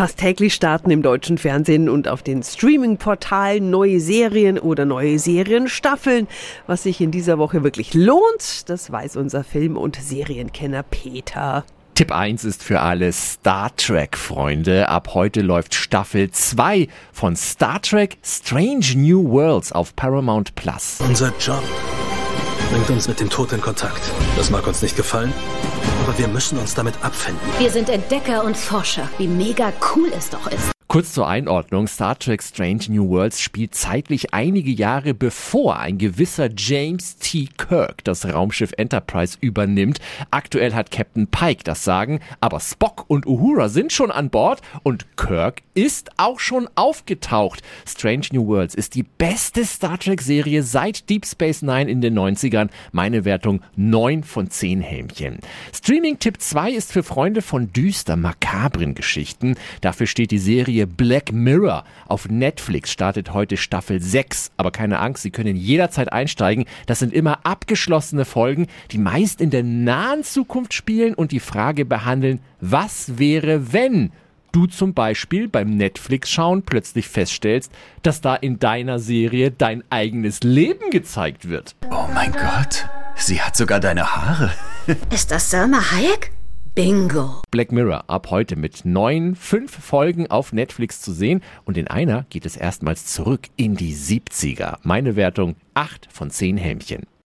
Fast täglich starten im deutschen Fernsehen und auf den Streaming-Portalen neue Serien oder neue Serienstaffeln. Was sich in dieser Woche wirklich lohnt, das weiß unser Film- und Serienkenner Peter. Tipp 1 ist für alle Star Trek-Freunde. Ab heute läuft Staffel 2 von Star Trek Strange New Worlds auf Paramount Plus. Unser Job bringt uns mit dem Tod in Kontakt. Das mag uns nicht gefallen, aber wir müssen uns damit abfinden. Wir sind Entdecker und Forscher. Wie mega cool es doch ist. Kurz zur Einordnung, Star Trek Strange New Worlds spielt zeitlich einige Jahre bevor ein gewisser James T. Kirk das Raumschiff Enterprise übernimmt. Aktuell hat Captain Pike das Sagen, aber Spock und Uhura sind schon an Bord und Kirk ist auch schon aufgetaucht. Strange New Worlds ist die beste Star Trek Serie seit Deep Space Nine in den 90ern. Meine Wertung 9 von 10 Helmchen. Streaming Tipp 2 ist für Freunde von düster makabren Geschichten. Dafür steht die Serie Serie Black Mirror. Auf Netflix startet heute Staffel 6. Aber keine Angst, Sie können jederzeit einsteigen. Das sind immer abgeschlossene Folgen, die meist in der nahen Zukunft spielen und die Frage behandeln, was wäre, wenn du zum Beispiel beim Netflix-Schauen plötzlich feststellst, dass da in deiner Serie dein eigenes Leben gezeigt wird. Oh mein Gott, sie hat sogar deine Haare. Ist das Selma Hayek? Bingo. Black Mirror ab heute mit neun, fünf Folgen auf Netflix zu sehen und in einer geht es erstmals zurück in die 70er. Meine Wertung 8 von 10 Hämchen.